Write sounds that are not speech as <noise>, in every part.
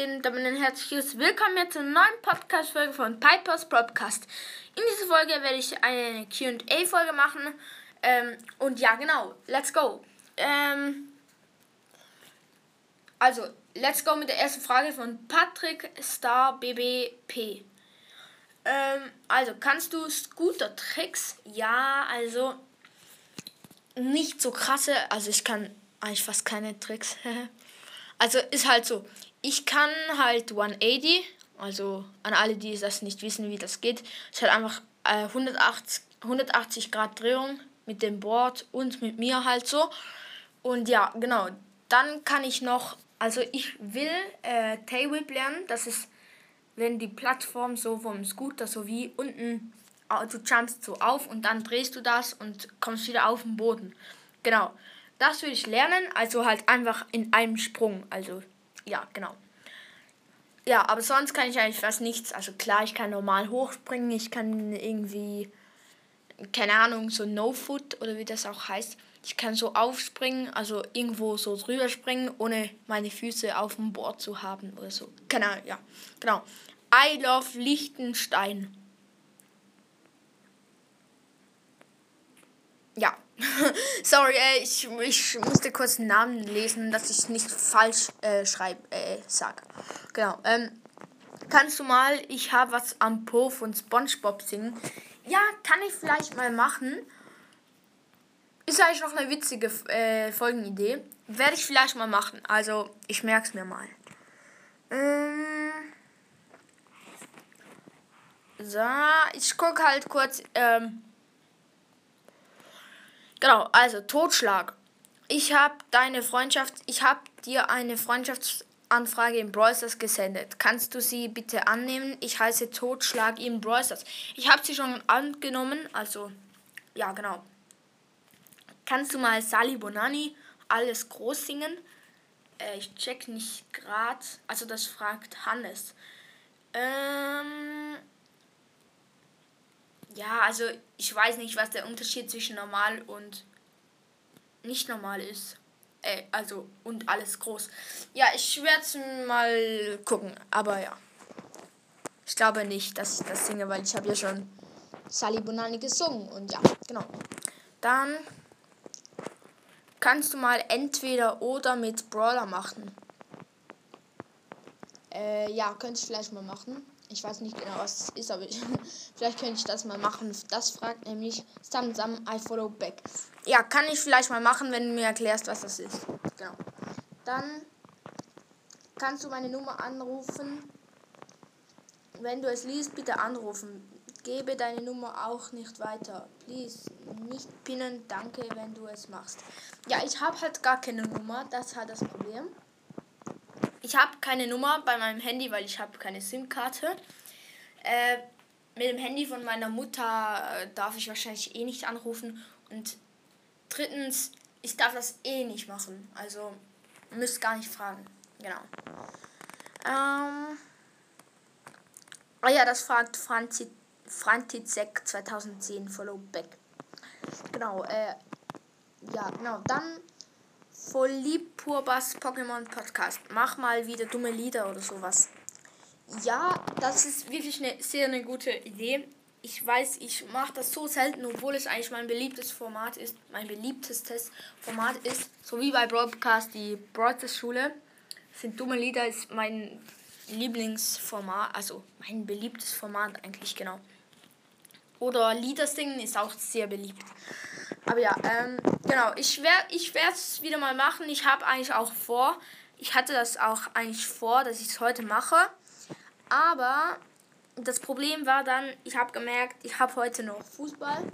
Geht? Damit ein herzliches Willkommen zur neuen Podcast-Folge von Pipers Podcast. In dieser Folge werde ich eine QA-Folge machen. Ähm, und ja, genau, let's go. Ähm, also, let's go mit der ersten Frage von Patrick Star BBP. Ähm, also, kannst du Scooter-Tricks? Ja, also nicht so krasse. Also, ich kann eigentlich fast keine Tricks. <laughs> Also ist halt so, ich kann halt 180, also an alle, die das nicht wissen, wie das geht, ist halt einfach äh, 180, 180 Grad Drehung mit dem Board und mit mir halt so. Und ja, genau, dann kann ich noch, also ich will äh, Tailwhip lernen, das ist, wenn die Plattform so vom Scooter so wie unten, du jumpst so auf und dann drehst du das und kommst wieder auf den Boden. Genau. Das will ich lernen, also halt einfach in einem Sprung. Also, ja, genau. Ja, aber sonst kann ich eigentlich fast nichts. Also klar, ich kann normal hochspringen, ich kann irgendwie, keine Ahnung, so No-Foot oder wie das auch heißt. Ich kann so aufspringen, also irgendwo so drüber springen, ohne meine Füße auf dem Board zu haben oder so. Keine Ahnung, ja. Genau. I love Liechtenstein. Ja. <laughs> Sorry, äh, ich, ich musste kurz einen Namen lesen, dass ich nicht falsch äh, schreib, äh, sag. Genau. Ähm, kannst du mal, ich habe was am Po von SpongeBob singen? Ja, kann ich vielleicht mal machen. Ist eigentlich noch eine witzige äh, Folgenidee. Werde ich vielleicht mal machen. Also, ich merke es mir mal. Ähm, so, ich gucke halt kurz. Ähm, Genau, also Totschlag. Ich habe deine Freundschaft, ich habe dir eine Freundschaftsanfrage in Brawlstars gesendet. Kannst du sie bitte annehmen? Ich heiße Totschlag in Brawlstars. Ich habe sie schon angenommen, also ja, genau. Kannst du mal Sally Bonani alles groß singen? Äh, ich check nicht grad. Also das fragt Hannes. Ähm, ja, also ich weiß nicht, was der Unterschied zwischen normal und nicht normal ist. Äh, also und alles groß. Ja, ich werde mal gucken, aber ja. Ich glaube nicht, dass ich das singe, weil ich habe ja schon Sally Bonani gesungen und ja, genau. Dann kannst du mal entweder oder mit Brawler machen. Äh, ja, könnte ich vielleicht mal machen. Ich weiß nicht genau, was es ist, aber ich, <laughs> vielleicht könnte ich das mal machen. Das fragt nämlich Samsam I follow back. Ja, kann ich vielleicht mal machen, wenn du mir erklärst, was das ist. Genau. Dann kannst du meine Nummer anrufen. Wenn du es liest, bitte anrufen. Gebe deine Nummer auch nicht weiter. Please, nicht pinnen. Danke, wenn du es machst. Ja, ich habe halt gar keine Nummer. Das hat das Problem. Ich habe keine Nummer bei meinem Handy, weil ich habe keine SIM-Karte. Äh, mit dem Handy von meiner Mutter äh, darf ich wahrscheinlich eh nicht anrufen. Und drittens, ich darf das eh nicht machen. Also müsst gar nicht fragen. Genau. Ähm. Ah ja, das fragt Franzi, Frantizek 2010 Follow Back. Genau, äh, ja, genau. Dann voll lieb Purbas Pokémon Podcast. Mach mal wieder dumme Lieder oder sowas. Ja, das ist wirklich eine sehr eine gute Idee. Ich weiß, ich mache das so selten, obwohl es eigentlich mein beliebtes Format ist, mein beliebtestes Format ist, so wie bei Broadcast die Broadcast Schule. Sind dumme Lieder ist mein Lieblingsformat, also mein beliebtes Format eigentlich genau. Oder Lieder singen ist auch sehr beliebt. Aber ja, ähm, genau, ich werde ich es wieder mal machen. Ich habe eigentlich auch vor, ich hatte das auch eigentlich vor, dass ich es heute mache. Aber das Problem war dann, ich habe gemerkt, ich habe heute noch Fußball.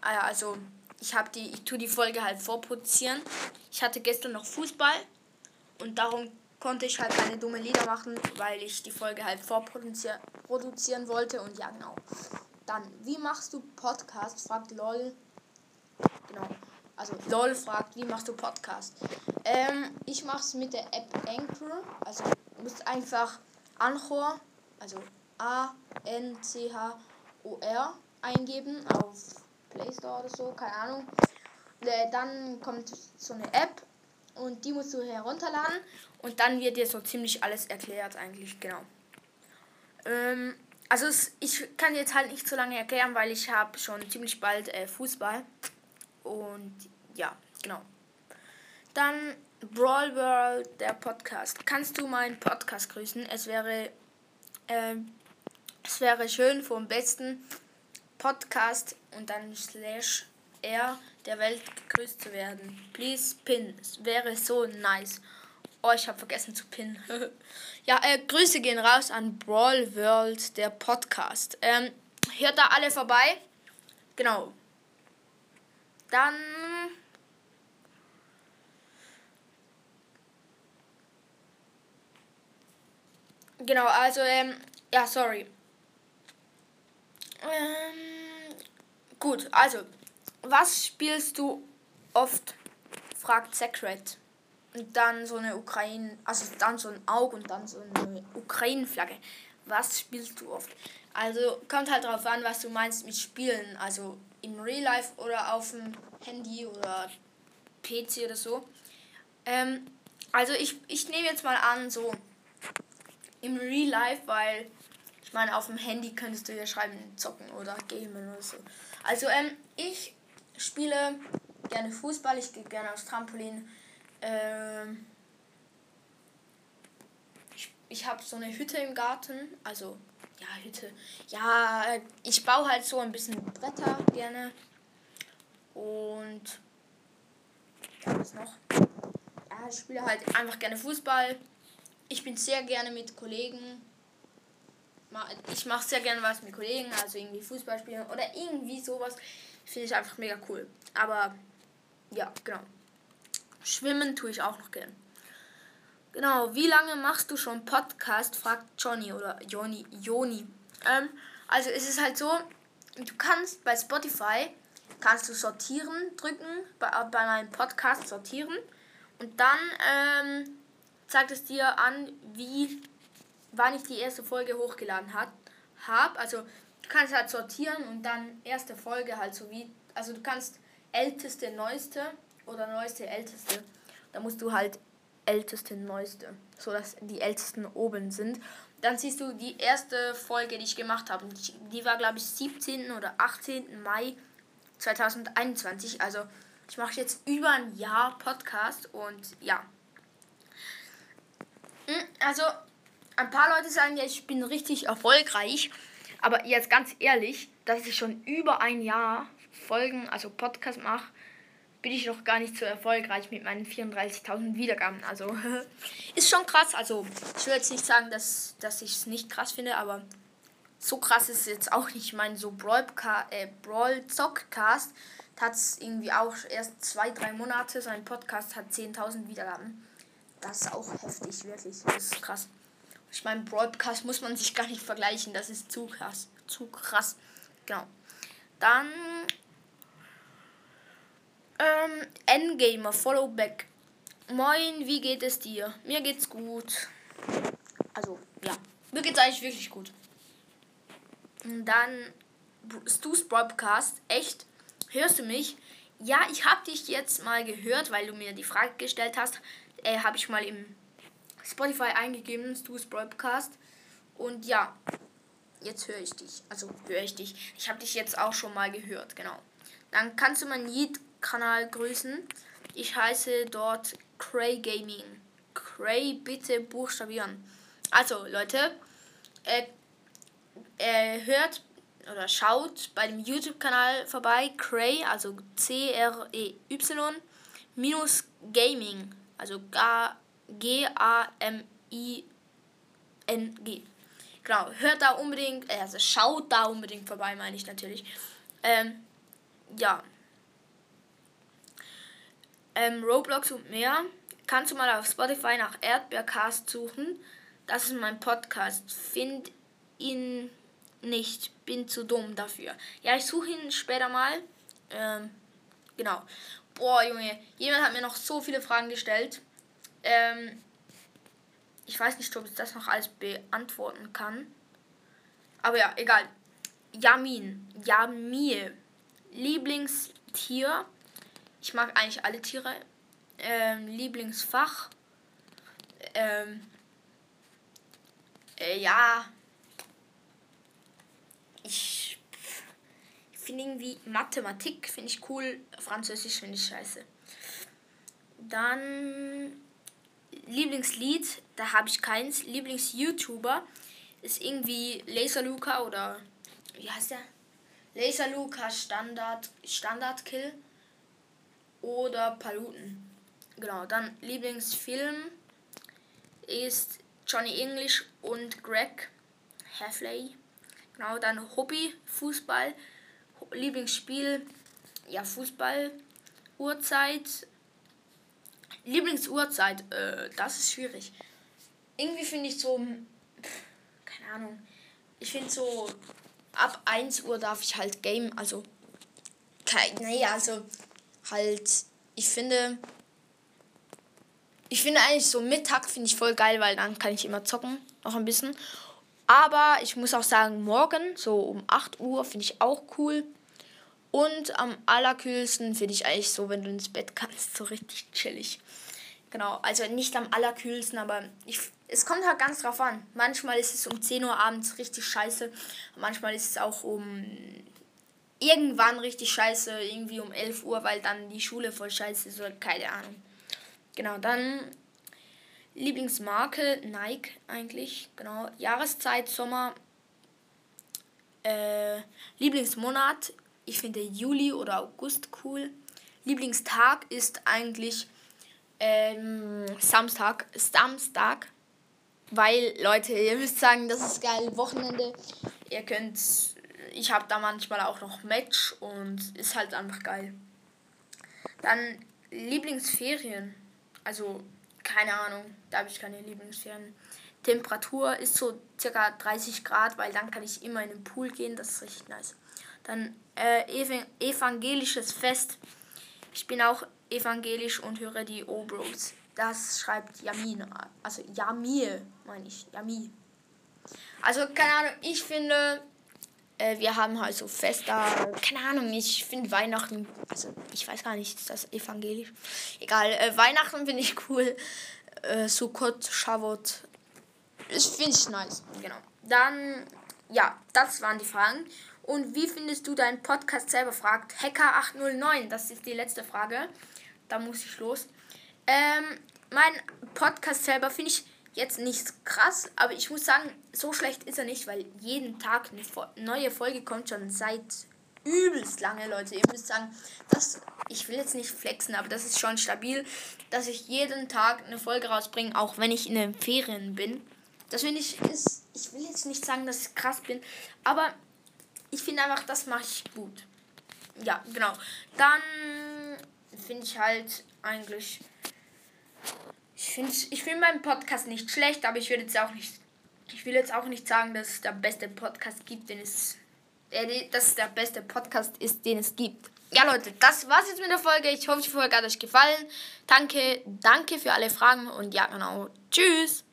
Ah also ich habe die, ich tue die Folge halt vorproduzieren. Ich hatte gestern noch Fußball und darum konnte ich halt keine dumme Lieder machen, weil ich die Folge halt vorproduzieren wollte und ja genau. Dann, wie machst du Podcast? fragt LOL Genau. Also LOL fragt, wie machst du Podcast? Ähm, ich mach's mit der App Anchor. Also du musst einfach Anchor, also A-N-C-H-O-R eingeben auf Play Store oder so, keine Ahnung. Äh, dann kommt so eine App Und die musst du herunterladen. Und dann wird dir so ziemlich alles erklärt eigentlich, genau. Ähm, also es, ich kann jetzt halt nicht so lange erklären, weil ich habe schon ziemlich bald äh, Fußball. Und ja, genau. Dann Brawl World, der Podcast. Kannst du meinen Podcast grüßen? Es wäre, äh, es wäre schön vom besten Podcast und dann slash R der Welt gegrüßt zu werden. Please pin. Es wäre so nice. Oh, ich habe vergessen zu pinnen. <laughs> ja, äh, Grüße gehen raus an Brawl World, der Podcast. Ähm, hört da alle vorbei. Genau. Dann. Genau, also, ähm, ja, sorry. Ähm, gut, also, was spielst du oft? fragt Secret. Und dann so eine Ukraine, also dann so ein Auge und dann so eine Ukraine-Flagge. Was spielst du oft? Also kommt halt darauf an, was du meinst mit Spielen. Also im Real Life oder auf dem Handy oder PC oder so. Ähm, also ich, ich nehme jetzt mal an, so im Real Life, weil ich meine, auf dem Handy könntest du ja schreiben, zocken oder gamen oder so. Also ähm, ich spiele gerne Fußball, ich gehe gerne aufs Trampolin. Ähm, ich ich habe so eine Hütte im Garten, also ja, Hütte. Ja, ich baue halt so ein bisschen Bretter gerne. Und ja, was noch? Ja, ich spiele halt einfach gerne Fußball. Ich bin sehr gerne mit Kollegen. Ich mache sehr gerne was mit Kollegen, also irgendwie Fußball spielen oder irgendwie sowas. Finde ich einfach mega cool. Aber ja, genau. Schwimmen tue ich auch noch gern. Genau, wie lange machst du schon Podcast? fragt Johnny oder Joni. Joni. Ähm, also es ist halt so, du kannst bei Spotify kannst du sortieren drücken, bei, bei meinem Podcast sortieren und dann ähm, zeigt es dir an, wie wann ich die erste Folge hochgeladen habe. Also du kannst halt sortieren und dann erste Folge halt so wie, also du kannst älteste, neueste oder neueste, älteste. Da musst du halt älteste, neueste, so dass die ältesten oben sind. Dann siehst du die erste Folge, die ich gemacht habe. Die war, glaube ich, 17. oder 18. Mai 2021. Also ich mache jetzt über ein Jahr Podcast und ja. Hm, also ein paar Leute sagen ja, ich bin richtig erfolgreich. Aber jetzt ganz ehrlich, dass ich schon über ein Jahr Folgen, also Podcast mache, bin ich noch gar nicht so erfolgreich mit meinen 34.000 Wiedergaben. Also <laughs> ist schon krass. Also ich will jetzt nicht sagen, dass, dass ich es nicht krass finde, aber so krass ist es jetzt auch nicht. Ich meine, so Brawl, äh, Brawl Zockcast hat es irgendwie auch erst zwei, drei Monate. Sein Podcast hat 10.000 Wiedergaben. Das ist auch heftig, wirklich. Das ist krass. Ich meine, Broadcast muss man sich gar nicht vergleichen. Das ist zu krass. Zu krass. Genau. Dann ähm, Endgamer, Followback. Moin, wie geht es dir? Mir geht's gut. Also, ja. Mir geht's eigentlich wirklich gut. Und dann Stu's Broadcast. Echt? Hörst du mich? Ja, ich habe dich jetzt mal gehört, weil du mir die Frage gestellt hast. Äh, habe ich mal im Spotify eingegeben, Stu's Broadcast. Und ja, jetzt höre ich dich. Also höre ich dich. Ich habe dich jetzt auch schon mal gehört, genau. Dann kannst du meinen Yeet-Kanal grüßen. Ich heiße dort Cray Gaming. Cray bitte buchstabieren. Also Leute, äh, äh, hört oder schaut bei dem YouTube-Kanal vorbei. Cray, also C-R-E-Y minus Gaming. Also G-A-M-I-N-G. Genau, hört da unbedingt, also schaut da unbedingt vorbei, meine ich natürlich. Ähm, ja. Ähm, Roblox und mehr. Kannst du mal auf Spotify nach Erdbeercast suchen? Das ist mein Podcast. Find ihn nicht. Bin zu dumm dafür. Ja, ich suche ihn später mal. Ähm, genau. Boah, Junge. Jemand hat mir noch so viele Fragen gestellt. Ähm, ich weiß nicht, ob ich das noch alles beantworten kann. Aber ja, egal. Yamin. Yamil. Lieblingstier. Ich mag eigentlich alle Tiere. ähm, Lieblingsfach. Ähm, äh, ja. Ich finde irgendwie Mathematik finde ich cool, Französisch finde ich scheiße. Dann Lieblingslied, da habe ich keins. Lieblings-YouTuber ist irgendwie Laser Luca oder wie heißt der? Laser Luca Standard Standard Kill oder Paluten. Genau, dann Lieblingsfilm ist Johnny English und Greg Hafley. Genau, dann Hobby Fußball, Lieblingsspiel ja Fußball, Uhrzeit, Lieblingsuhrzeit, äh, das ist schwierig. Irgendwie finde ich so, pff, keine Ahnung, ich finde so, ab 1 Uhr darf ich halt game, also, nee, also, halt, ich finde, ich finde eigentlich so Mittag finde ich voll geil, weil dann kann ich immer zocken, noch ein bisschen. Aber ich muss auch sagen, morgen, so um 8 Uhr, finde ich auch cool. Und am allerkühlsten finde ich eigentlich so, wenn du ins Bett kannst, <laughs> so richtig chillig. Genau, also nicht am allerkühlsten, aber ich, es kommt halt ganz drauf an. Manchmal ist es um 10 Uhr abends richtig scheiße. Manchmal ist es auch um irgendwann richtig scheiße, irgendwie um 11 Uhr, weil dann die Schule voll scheiße ist oder keine Ahnung. Genau, dann Lieblingsmarke Nike eigentlich. Genau, Jahreszeit Sommer. Äh, Lieblingsmonat, ich finde Juli oder August cool. Lieblingstag ist eigentlich ähm, Samstag, Samstag, weil Leute, ihr müsst sagen, das ist geil, Wochenende. Ihr könnt, ich habe da manchmal auch noch Match und ist halt einfach geil. Dann Lieblingsferien, also keine Ahnung, da habe ich keine Lieblingsferien. Temperatur ist so circa 30 Grad, weil dann kann ich immer in den Pool gehen, das ist richtig nice. Dann äh, evangelisches Fest. Ich bin auch evangelisch und höre die Obros. Das schreibt Yamin. Also Yamir, meine ich. Yami. Also, keine Ahnung, ich finde, äh, wir haben halt so Fester. Keine Ahnung, ich finde Weihnachten. Also, ich weiß gar nicht, ist das evangelisch? Egal, äh, Weihnachten finde ich cool. Äh, Sukkot, Shavuot. Das finde ich nice. Genau. Dann, ja, das waren die Fragen. Und wie findest du deinen Podcast selber? Fragt Hacker809. Das ist die letzte Frage da muss ich los. Ähm, mein Podcast selber finde ich jetzt nicht krass, aber ich muss sagen, so schlecht ist er nicht, weil jeden Tag eine neue Folge kommt schon seit übelst lange, Leute. Ihr müsst sagen, dass ich will jetzt nicht flexen, aber das ist schon stabil, dass ich jeden Tag eine Folge rausbringe, auch wenn ich in den Ferien bin. Das finde ich ist, ich will jetzt nicht sagen, dass ich krass bin, aber ich finde einfach, das mache ich gut. Ja, genau. Dann finde ich halt eigentlich. Ich finde ich find meinen Podcast nicht schlecht, aber ich will jetzt auch nicht. Ich will jetzt auch nicht sagen, dass es der beste Podcast gibt, den es. Äh, dass es der beste Podcast ist, den es gibt. Ja, Leute, das war's jetzt mit der Folge. Ich hoffe, die Folge hat euch gefallen. Danke, danke für alle Fragen und ja, genau. Tschüss.